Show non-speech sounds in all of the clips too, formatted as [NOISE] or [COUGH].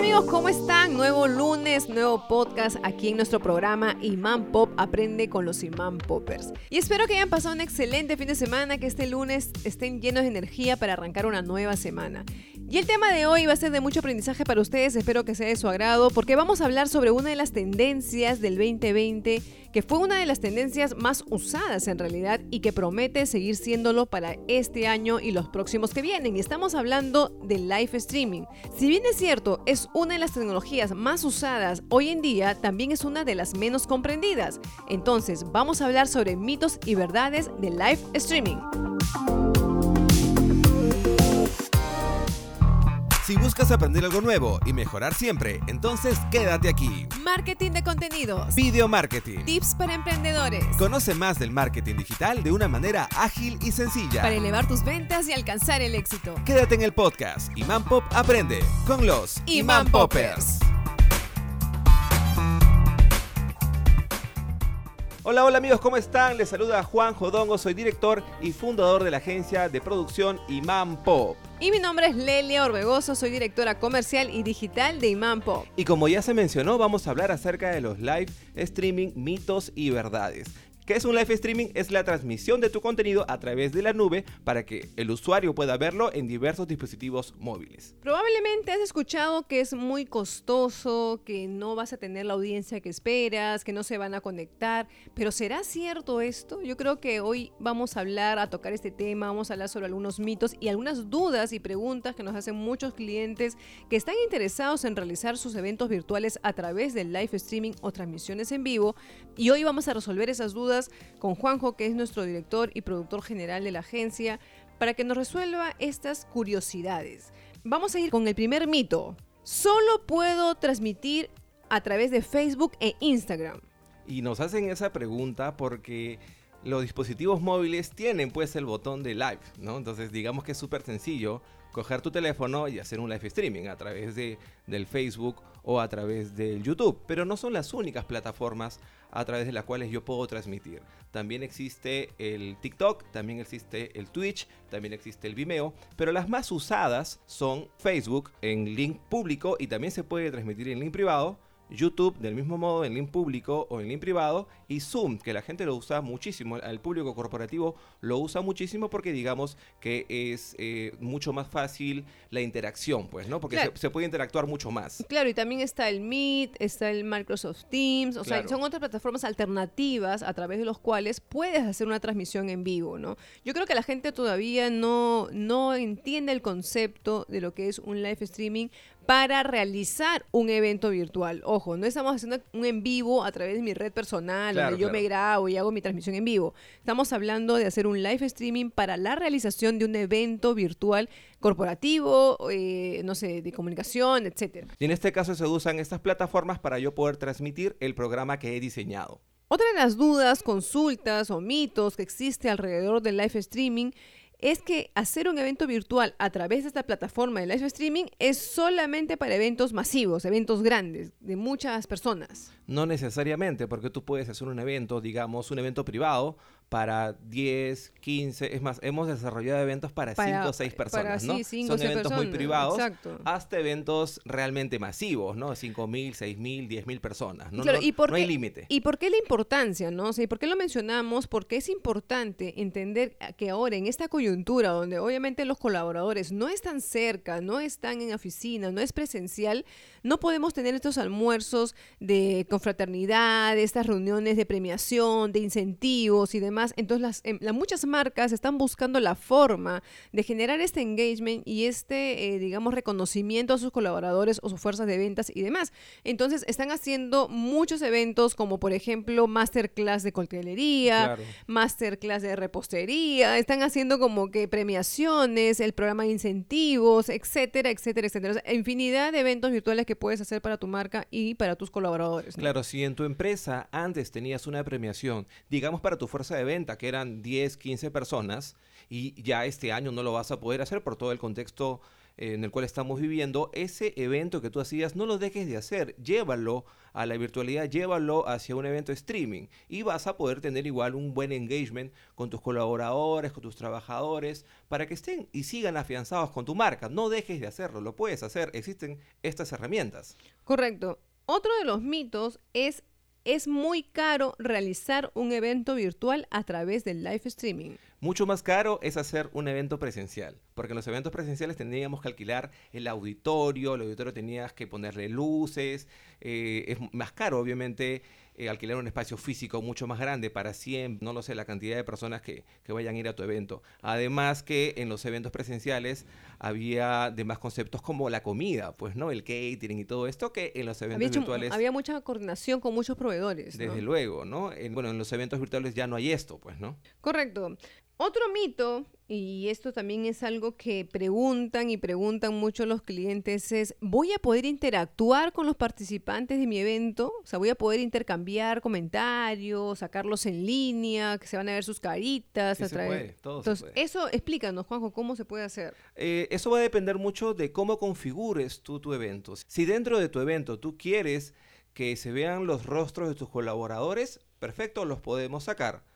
amigos, ¿cómo están? Nuevo lunes, nuevo podcast aquí en nuestro programa Imán Pop Aprende con los Imán Poppers. Y espero que hayan pasado un excelente fin de semana, que este lunes estén llenos de energía para arrancar una nueva semana. Y el tema de hoy va a ser de mucho aprendizaje para ustedes, espero que sea de su agrado, porque vamos a hablar sobre una de las tendencias del 2020, que fue una de las tendencias más usadas en realidad y que promete seguir siéndolo para este año y los próximos que vienen. Y estamos hablando del live streaming. Si bien es cierto, es una de las tecnologías más usadas hoy en día, también es una de las menos comprendidas. Entonces, vamos a hablar sobre mitos y verdades del live streaming. Si buscas aprender algo nuevo y mejorar siempre, entonces quédate aquí. Marketing de contenidos. Video marketing. Tips para emprendedores. Conoce más del marketing digital de una manera ágil y sencilla. Para elevar tus ventas y alcanzar el éxito. Quédate en el podcast Iman Pop Aprende con los Imán Poppers. Hola, hola amigos, ¿cómo están? Les saluda Juan Jodongo, soy director y fundador de la agencia de producción Imán Pop. Y mi nombre es Lelia Orbegoso, soy directora comercial y digital de Imán Pop. Y como ya se mencionó, vamos a hablar acerca de los live streaming, mitos y verdades. ¿Qué es un live streaming? Es la transmisión de tu contenido a través de la nube para que el usuario pueda verlo en diversos dispositivos móviles. Probablemente has escuchado que es muy costoso, que no vas a tener la audiencia que esperas, que no se van a conectar, pero ¿será cierto esto? Yo creo que hoy vamos a hablar, a tocar este tema, vamos a hablar sobre algunos mitos y algunas dudas y preguntas que nos hacen muchos clientes que están interesados en realizar sus eventos virtuales a través del live streaming o transmisiones en vivo. Y hoy vamos a resolver esas dudas con Juanjo, que es nuestro director y productor general de la agencia, para que nos resuelva estas curiosidades. Vamos a ir con el primer mito. Solo puedo transmitir a través de Facebook e Instagram. Y nos hacen esa pregunta porque los dispositivos móviles tienen pues el botón de live, ¿no? Entonces digamos que es súper sencillo coger tu teléfono y hacer un live streaming a través de, del Facebook o a través del YouTube. Pero no son las únicas plataformas a través de las cuales yo puedo transmitir. También existe el TikTok, también existe el Twitch, también existe el Vimeo, pero las más usadas son Facebook en link público y también se puede transmitir en link privado YouTube del mismo modo en link público o en link privado y Zoom, que la gente lo usa muchísimo, el público corporativo lo usa muchísimo porque digamos que es eh, mucho más fácil la interacción, pues, ¿no? Porque se, puede interactuar mucho más. Claro, y también está el Meet, está el Microsoft Teams, o sea, son otras plataformas alternativas a través de los cuales puedes hacer una transmisión en vivo, ¿no? Yo creo que la gente todavía no, no entiende el concepto de lo que es un live streaming para realizar un evento virtual. Ojo, no estamos haciendo un en vivo a través de mi red personal, donde yo me grabo y hago mi transmisión en vivo. Estamos hablando de hacer un live streaming para la realización de un evento virtual corporativo, eh, no sé, de comunicación, etc. Y en este caso se usan estas plataformas para yo poder transmitir el programa que he diseñado. Otra de las dudas, consultas o mitos que existe alrededor del live streaming es que hacer un evento virtual a través de esta plataforma de live streaming es solamente para eventos masivos, eventos grandes, de muchas personas. No necesariamente, porque tú puedes hacer un evento, digamos, un evento privado para 10, 15, es más, hemos desarrollado eventos para 5 o 6 personas, ¿no? Son eventos muy privados hasta eventos realmente masivos, ¿no? 5 mil, 6 mil, 10 mil personas, ¿no? ¿y por no hay límite. ¿Y por qué la importancia, no? ¿Y por qué lo mencionamos? Porque es importante entender que ahora en esta coyuntura, donde obviamente los colaboradores no están cerca, no están en oficina, no es presencial, no podemos tener estos almuerzos de confraternidad, estas reuniones de premiación, de incentivos y demás entonces, em, las, muchas marcas están buscando la forma de generar este engagement y este, eh, digamos, reconocimiento a sus colaboradores o sus fuerzas de ventas y demás. Entonces, están haciendo muchos eventos como, por ejemplo, masterclass de coctelería, masterclass de repostería, están haciendo como que premiaciones, el programa de incentivos, etcétera, etcétera, etcétera. infinidad de eventos virtuales que puedes hacer para tu marca y para tus colaboradores. Claro, si en tu empresa antes tenías una premiación, digamos para tu fuerza de que eran 10, 15 personas, y ya este año no lo vas a poder hacer por todo el contexto en el cual estamos viviendo, ese evento que tú hacías no lo dejes de hacer, llévalo a la virtualidad, llévalo hacia un evento streaming y vas a poder tener igual un buen engagement con tus colaboradores, con tus trabajadores, para que estén y sigan afianzados con tu marca. No dejes de hacerlo, lo puedes hacer, existen estas herramientas. Correcto. Otro de los mitos es es muy caro realizar un evento virtual a través del live streaming. Mucho más caro es hacer un evento presencial, porque en los eventos presenciales teníamos que alquilar el auditorio, el auditorio tenías que ponerle luces, eh, es más caro obviamente eh, alquilar un espacio físico mucho más grande para 100, no lo sé, la cantidad de personas que, que, vayan a ir a tu evento. Además que en los eventos presenciales había demás conceptos como la comida, pues, ¿no? El catering y todo esto que en los eventos virtuales... había mucha coordinación con muchos proveedores. Desde luego, ¿no? bueno, en los eventos virtuales ya no hay esto, pues, ¿no? Correcto. Otro mito, y esto también es algo que preguntan y preguntan mucho los clientes, es, ¿voy a poder interactuar con los participantes de mi evento? O sea, ¿voy a poder intercambiar comentarios, sacarlos en línea, que se van a ver sus caritas? Sí, se puede, todo Entonces, eso explícanos, Juanjo, ¿cómo se puede hacer? Eh, eso va a depender mucho de cómo configures tú tu evento. Si dentro de tu evento tú quieres que se vean los rostros de tus colaboradores, perfecto, los podemos sacar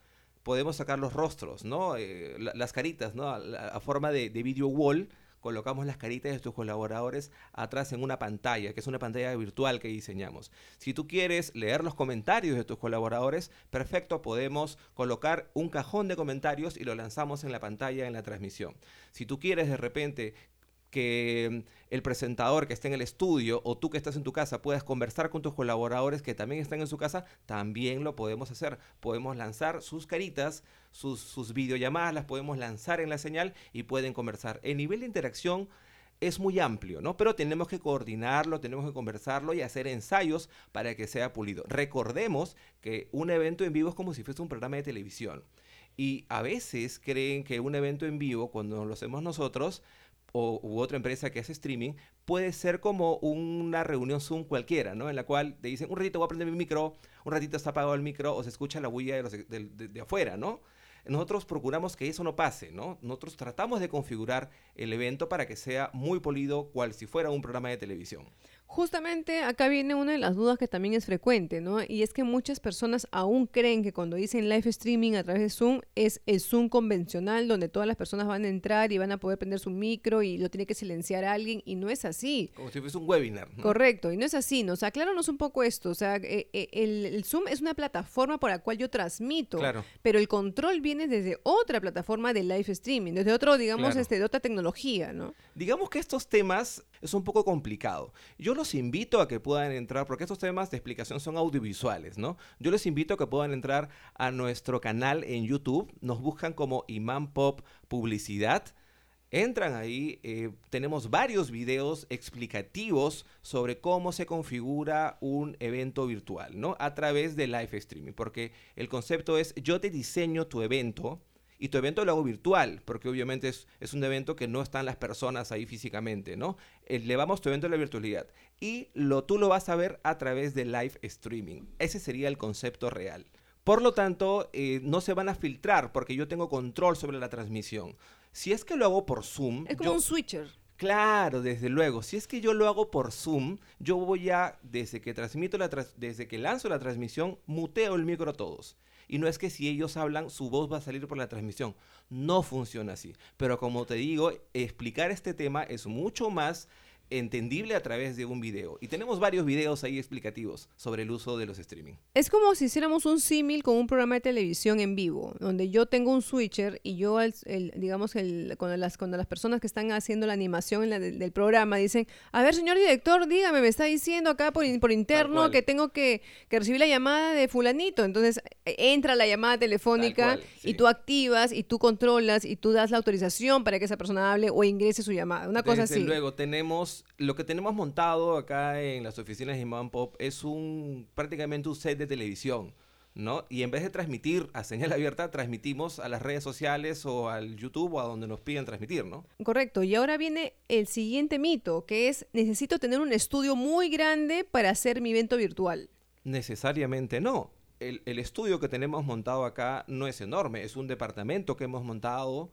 podemos sacar los rostros, ¿no? Eh, las caritas, ¿no? A, forma de, video wall, colocamos las caritas de tus colaboradores atrás en una pantalla, que es una pantalla virtual que diseñamos. Si tú quieres leer los comentarios de tus colaboradores, perfecto, podemos colocar un cajón de comentarios y lo lanzamos en la pantalla en la transmisión. Si tú quieres de repente que el presentador que esté en el estudio o tú que estás en tu casa puedas conversar con tus colaboradores que también están en su casa, también lo podemos hacer. Podemos lanzar sus caritas, sus, sus videollamadas, las podemos lanzar en la señal y pueden conversar. El nivel de interacción es muy amplio, ¿no? Pero tenemos que coordinarlo, tenemos que conversarlo y hacer ensayos para que sea pulido. Recordemos que un evento en vivo es como si fuese un programa de televisión. Y a veces creen que un evento en vivo, cuando lo hacemos nosotros, o, u otra empresa que hace streaming, puede ser como una reunión Zoom cualquiera, ¿no? En la cual te dicen, un ratito voy a prender mi micro, un ratito está apagado el micro o se escucha la bulla de, de, de afuera, ¿no? Nosotros procuramos que eso no pase, ¿no? Nosotros tratamos de configurar el evento para que sea muy polido, cual si fuera un programa de televisión. Justamente acá viene una de las dudas que también es frecuente, ¿no? Y es que muchas personas aún creen que cuando dicen live streaming a través de Zoom es el Zoom convencional donde todas las personas van a entrar y van a poder prender su micro y lo tiene que silenciar a alguien y no es así. Como si fuese un webinar. ¿no? Correcto, y no es así. Nos acláranos un poco esto. O sea, eh, eh, el, Zoom es una plataforma por la cual yo transmito, claro. pero el control viene desde otra plataforma de live streaming, desde otro, digamos, este, de otra tecnología, ¿no? Digamos que estos temas es un poco complicado. Yo los invito a que puedan entrar, porque estos temas de explicación son audiovisuales, ¿no? Yo les invito a que puedan entrar a nuestro canal en YouTube. Nos buscan como Imán Pop Publicidad. Entran ahí, eh, tenemos varios videos explicativos sobre cómo se configura un evento virtual, ¿no? A través de live streaming, porque el concepto es yo te diseño tu evento, y tu evento lo hago virtual, porque obviamente es, es, un evento que no están las personas ahí físicamente, ¿no? Elevamos tu evento a la virtualidad y lo, tú lo vas a ver a través de live streaming. Ese sería el concepto real. Por lo tanto, eh, no se van a filtrar porque yo tengo control sobre la transmisión. Si es que lo hago por Zoom... Es como un switcher. Claro, desde luego. Si es que yo lo hago por Zoom, yo voy a, desde que transmito la desde que lanzo la transmisión, muteo el micro a todos. Y no es que si ellos hablan, su voz va a salir por la transmisión. No funciona así. Pero como te digo, explicar este tema es mucho más entendible a través de un video. Y tenemos varios videos ahí explicativos sobre el uso de los streaming. Es como si hiciéramos un símil con un programa de televisión en vivo, donde yo tengo un switcher y yo, el, digamos, el, cuando, las, cuando las personas que están haciendo la animación del, programa dicen, a ver, señor director, dígame, me está diciendo acá por, por interno que tengo que, que, recibir la llamada de fulanito. Entonces e, entra la llamada telefónica y tú activas y tú controlas y tú das la autorización para que esa persona hable o ingrese su llamada. Una cosa así. luego, tenemos lo que tenemos montado acá en las oficinas de Man Pop es un prácticamente un set de televisión. ¿no? Y en vez de transmitir a señal abierta, transmitimos a las redes sociales o al YouTube o a donde nos piden transmitir, ¿no? Correcto. Y ahora viene el siguiente mito, que es necesito tener un estudio muy grande para hacer mi evento virtual. Necesariamente no. El, el estudio que tenemos montado acá no es enorme, es un departamento que hemos montado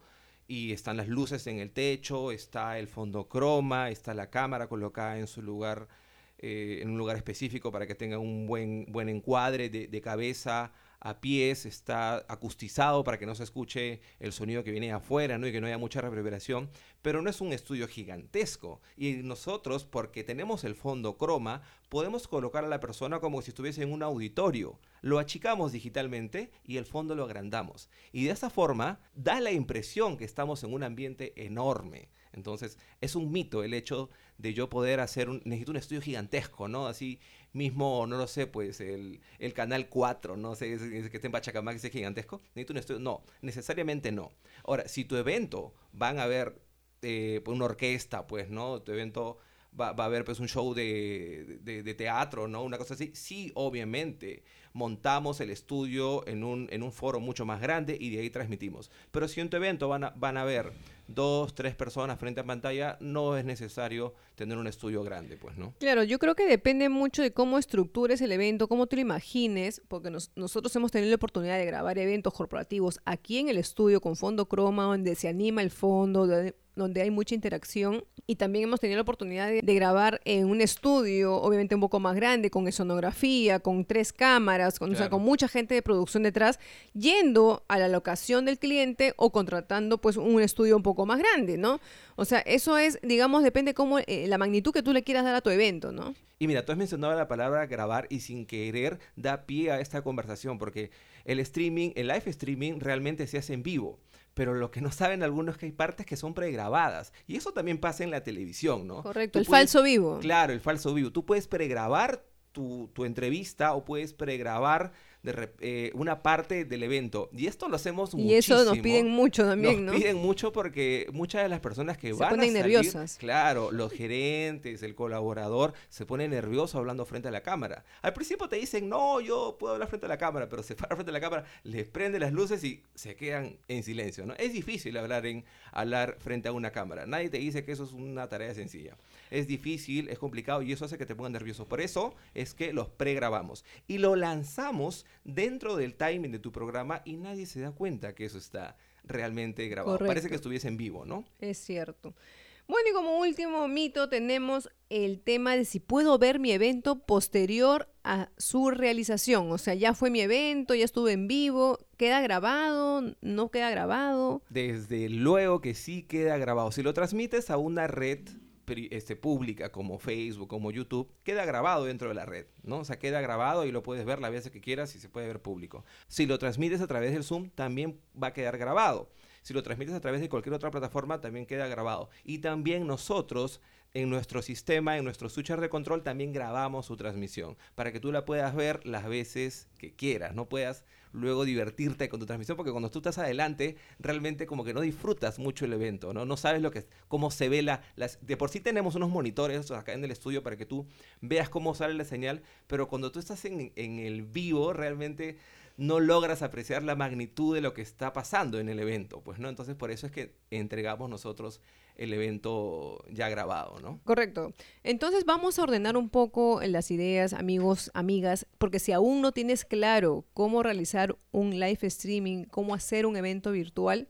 y están las luces en el techo, está el fondo croma, está la cámara colocada en su lugar, eh, en un lugar específico para que tenga un buen, buen encuadre de, de cabeza a pies, está acustizado para que no se escuche el sonido que viene afuera, ¿no? Y que no haya mucha reverberación, pero no es un estudio gigantesco. Y nosotros, porque tenemos el fondo croma, podemos colocar a la persona como si estuviese en un auditorio. Lo achicamos digitalmente y el fondo lo agrandamos. Y de esa forma da la impresión que estamos en un ambiente enorme. Entonces, es un mito el hecho de yo poder hacer un, necesito un estudio gigantesco, ¿no? Así mismo, no lo sé, pues el, el canal 4, no sé, que esté en Pachacamac, que es gigantesco, necesito un estudio. No, necesariamente no. Ahora, si tu evento van a ver eh, pues, una orquesta, pues, ¿no? Tu evento va, a haber pues un show de, de, teatro, ¿no? Una cosa así. Sí, obviamente, montamos el estudio en un, en un foro mucho más grande y de ahí transmitimos. Pero si en tu evento van a, van a ver dos, tres personas frente a pantalla, no es necesario tener un estudio grande, pues, ¿no? Claro, yo creo que depende mucho de cómo estructures el evento, cómo te lo imagines, porque nosotros hemos tenido la oportunidad de grabar eventos corporativos aquí en el estudio con fondo croma, donde se anima el fondo, donde hay mucha interacción y también hemos tenido la oportunidad de, grabar en un estudio, obviamente un poco más grande, con escenografía, con tres cámaras, con, o sea, con mucha gente de producción detrás, yendo a la locación del cliente o contratando pues un estudio un poco más grande, ¿no? O sea, eso es, digamos, depende cómo eh, la magnitud que tú le quieras dar a tu evento, ¿no? Y mira, tú has mencionado la palabra grabar y sin querer da pie a esta conversación, porque el streaming, el live streaming realmente se hace en vivo pero lo que no saben algunos es que hay partes que son pregrabadas. Y eso también pasa en la televisión, ¿no? Correcto, el falso vivo. Claro, el falso vivo. Tú puedes pregrabar tu, tu entrevista o puedes pregrabar de eh, una parte del evento. Y esto lo hacemos muchísimo. Y eso nos piden mucho también, nos piden mucho porque muchas de las personas que van a salir, nerviosas. Claro, los gerentes, el colaborador, se pone nervioso hablando frente a la cámara. Al principio te dicen, no, yo puedo hablar frente a la cámara, pero se [LAUGHS] para frente a la cámara, les prende las luces y se quedan en silencio, ¿no? Es difícil hablar, en, hablar frente a una cámara. Nadie te dice que eso es una tarea sencilla. Es difícil, es complicado y eso hace que te pongan nervioso. Por eso es que los pregrabamos y lo lanzamos dentro del timing de tu programa y nadie se da cuenta que eso está realmente grabado. Parece que estuviese en vivo, ¿no? Es cierto. Bueno, y como último mito tenemos el tema de si puedo ver mi evento posterior a su realización. O sea, ya fue mi evento, ya estuve en vivo, ¿queda grabado? ¿No queda grabado? Desde luego que sí queda grabado. Si lo transmites a una red este, pública como Facebook, como YouTube, queda grabado dentro de la red, ¿no? O sea, queda grabado y lo puedes ver las veces que quieras y se puede ver público. Si lo transmites a través del Zoom, también va a quedar grabado. Si lo transmites a través de cualquier otra plataforma, también queda grabado. Y también nosotros en nuestro sistema, en nuestro switcher de control, también grabamos su transmisión para que tú la puedas ver las veces que quieras, no puedas luego divertirte con tu transmisión, porque cuando tú estás adelante, realmente como que no disfrutas mucho el evento, ¿no? No sabes lo que, cómo se ve la... Las, de por sí tenemos unos monitores acá en el estudio para que tú veas cómo sale la señal, pero cuando tú estás en, en el vivo, realmente no logras apreciar la magnitud de lo que está pasando en el evento, pues, ¿no? Entonces, por eso es que entregamos nosotros el evento ya grabado, ¿no? Correcto. Entonces vamos a ordenar un poco las ideas, amigos, amigas, porque si aún no tienes claro cómo realizar un live streaming, cómo hacer un evento virtual,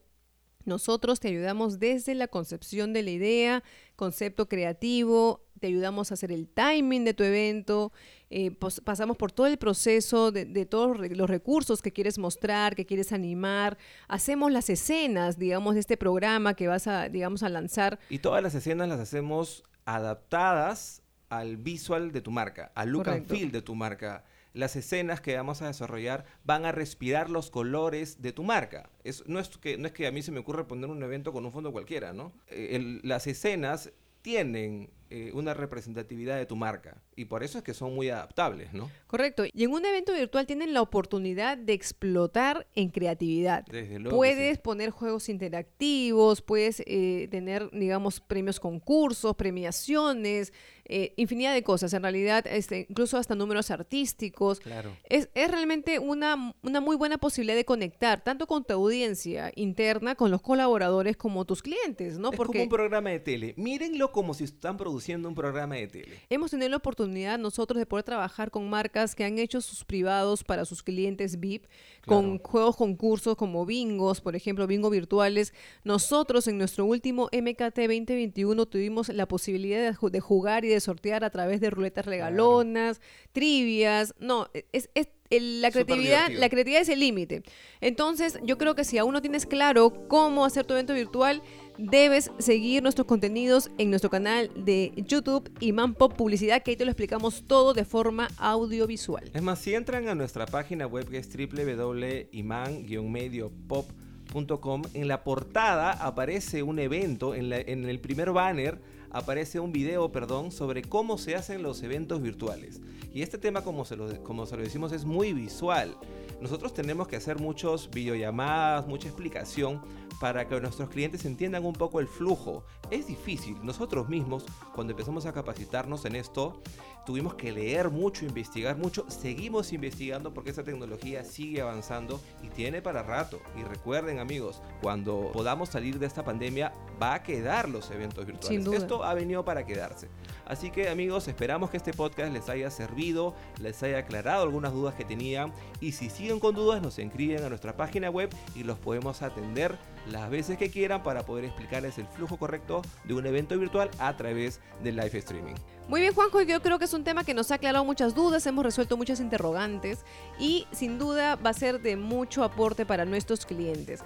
nosotros te ayudamos desde la concepción de la idea, concepto creativo, te ayudamos a hacer el timing de tu evento, eh, pasamos por todo el proceso de, todos los recursos que quieres mostrar, que quieres animar, hacemos las escenas, digamos, de este programa que vas a, digamos, a lanzar. Y todas las escenas las hacemos adaptadas al visual de tu marca, al look and feel de tu marca las escenas que vamos a desarrollar van a respirar los colores de tu marca. Es, no, es que, no es que a mí se me ocurra poner un evento con un fondo cualquiera, ¿no? Eh, las escenas tienen eh, una representatividad de tu marca y por eso es que son muy adaptables, ¿no? Correcto. Y en un evento virtual tienen la oportunidad de explotar en creatividad. Desde luego puedes poner juegos interactivos, puedes eh, tener, digamos, premios concursos, premiaciones, eh, infinidad de cosas. En realidad, este, incluso hasta números artísticos. Claro. Es, es realmente una, una muy buena posibilidad de conectar tanto con tu audiencia interna, con los colaboradores, como tus clientes, ¿no? Es como un programa de tele. Mírenlo como si están produciendo un programa de tele. Hemos tenido la oportunidad nosotros de poder trabajar con marcas que han hecho sus privados para sus clientes VIP, con juegos concursos como bingos, por ejemplo, bingo virtuales. Nosotros en nuestro último MKT 2021 tuvimos la posibilidad de, jugar y de sortear a través de ruletas regalonas, trivias. No, es, es la creatividad, la creatividad es el límite. Entonces, yo creo que si aún no tienes claro cómo hacer tu evento virtual, debes seguir nuestros contenidos en nuestro canal de YouTube Imán Pop Publicidad, que ahí te lo explicamos todo de forma audiovisual. Es más, si entran a nuestra página web que es www.iman-mediopop.com, en la portada aparece un evento, en, en el primer banner aparece un video, perdón, sobre cómo se hacen los eventos virtuales. Y este tema, como se lo, como lo decimos, es muy visual. Nosotros tenemos que hacer muchos videollamadas, mucha explicación para que nuestros clientes entiendan un poco el flujo. Es difícil. Nosotros mismos, cuando empezamos a capacitarnos en esto, tuvimos que leer mucho, investigar mucho. Seguimos investigando porque esta tecnología sigue avanzando y tiene para rato. Y recuerden amigos, cuando podamos salir de esta pandemia, va a quedar los eventos virtuales. Esto ha venido para quedarse. Así que amigos, esperamos que este podcast les haya servido, les haya aclarado algunas dudas que tenían. Y si siguen con dudas, nos inscriben a nuestra página web y los podemos atender las veces que quieran para poder explicarles el flujo correcto de un evento virtual a través del live streaming. Muy bien, Juanjo, yo creo que es un tema que nos ha aclarado muchas dudas, hemos resuelto muchas interrogantes y sin duda va a ser de mucho aporte para nuestros clientes.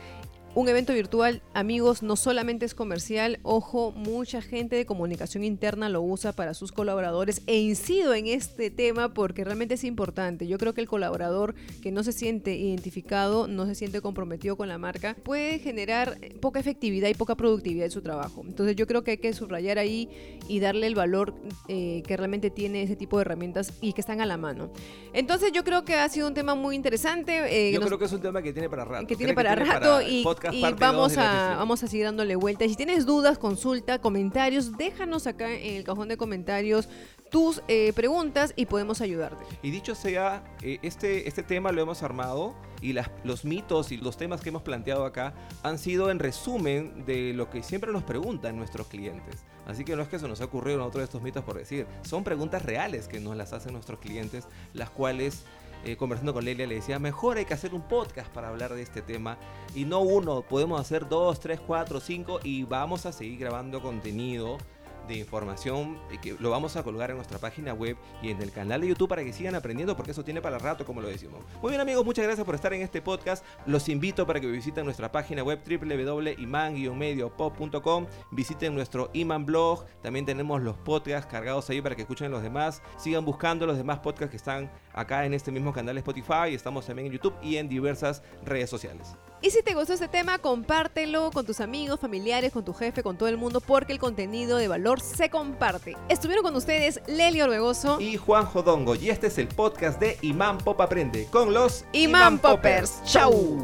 Un evento virtual, amigos, no solamente es comercial, ojo, mucha gente de comunicación interna lo usa para sus colaboradores e incido en este tema porque realmente es importante. Yo creo que el colaborador que no se siente identificado, no se siente comprometido con la marca, puede generar poca efectividad y poca productividad en su trabajo. Entonces yo creo que hay que subrayar ahí y darle el valor eh, que realmente tiene ese tipo de herramientas y que están a la mano. Entonces yo creo que ha sido un tema muy interesante. Eh, yo creo que es un tema que tiene para rato. Que tiene para rato y y vamos a, vamos a seguir dándole vuelta. Y si tienes dudas, consulta, comentarios, déjanos acá en el cajón de comentarios tus eh, preguntas y podemos ayudarte. Y dicho sea, eh, este, este tema lo hemos armado y las, los mitos y los temas que hemos planteado acá han sido en resumen de lo que siempre nos preguntan nuestros clientes. Así que no es que se nos ha ocurrido en otro de estos mitos por decir, son preguntas reales que nos las hacen nuestros clientes, las cuales eh, conversando con Lelia, le decía, mejor hay que hacer un podcast para hablar de este tema. Y no uno, podemos hacer dos, tres, cuatro, cinco y vamos a seguir grabando contenido de información que lo vamos a colgar en nuestra página web y en el canal de YouTube para que sigan aprendiendo porque eso tiene para rato como lo decimos. Muy bien amigos, muchas gracias por estar en este podcast. Los invito para que visiten nuestra página web www.iman-mediopop.com, visiten nuestro Iman blog, también tenemos los podcasts cargados ahí para que escuchen los demás, sigan buscando los demás podcasts que están acá en este mismo canal de Spotify, estamos también en YouTube y en diversas redes sociales. Y si te gustó este tema, compártelo con tus amigos, familiares, con tu jefe, con todo el mundo, porque el contenido de valor se comparte. Estuvieron con ustedes Leli Orbegoso y Juan Jodongo, y este es el podcast de Imán Pop Aprende con los Imán, Poppers. ¡Chau!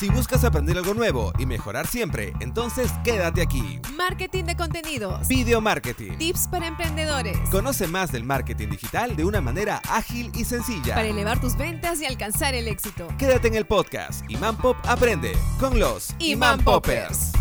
Si buscas aprender algo nuevo y mejorar siempre, entonces quédate aquí. Marketing de contenidos. Video marketing. Tips para emprendedores. Conoce más del marketing digital de una manera ágil y sencilla. Para elevar tus ventas y alcanzar el éxito. Quédate en el podcast Imán Pop Aprende con los Imán Poppers.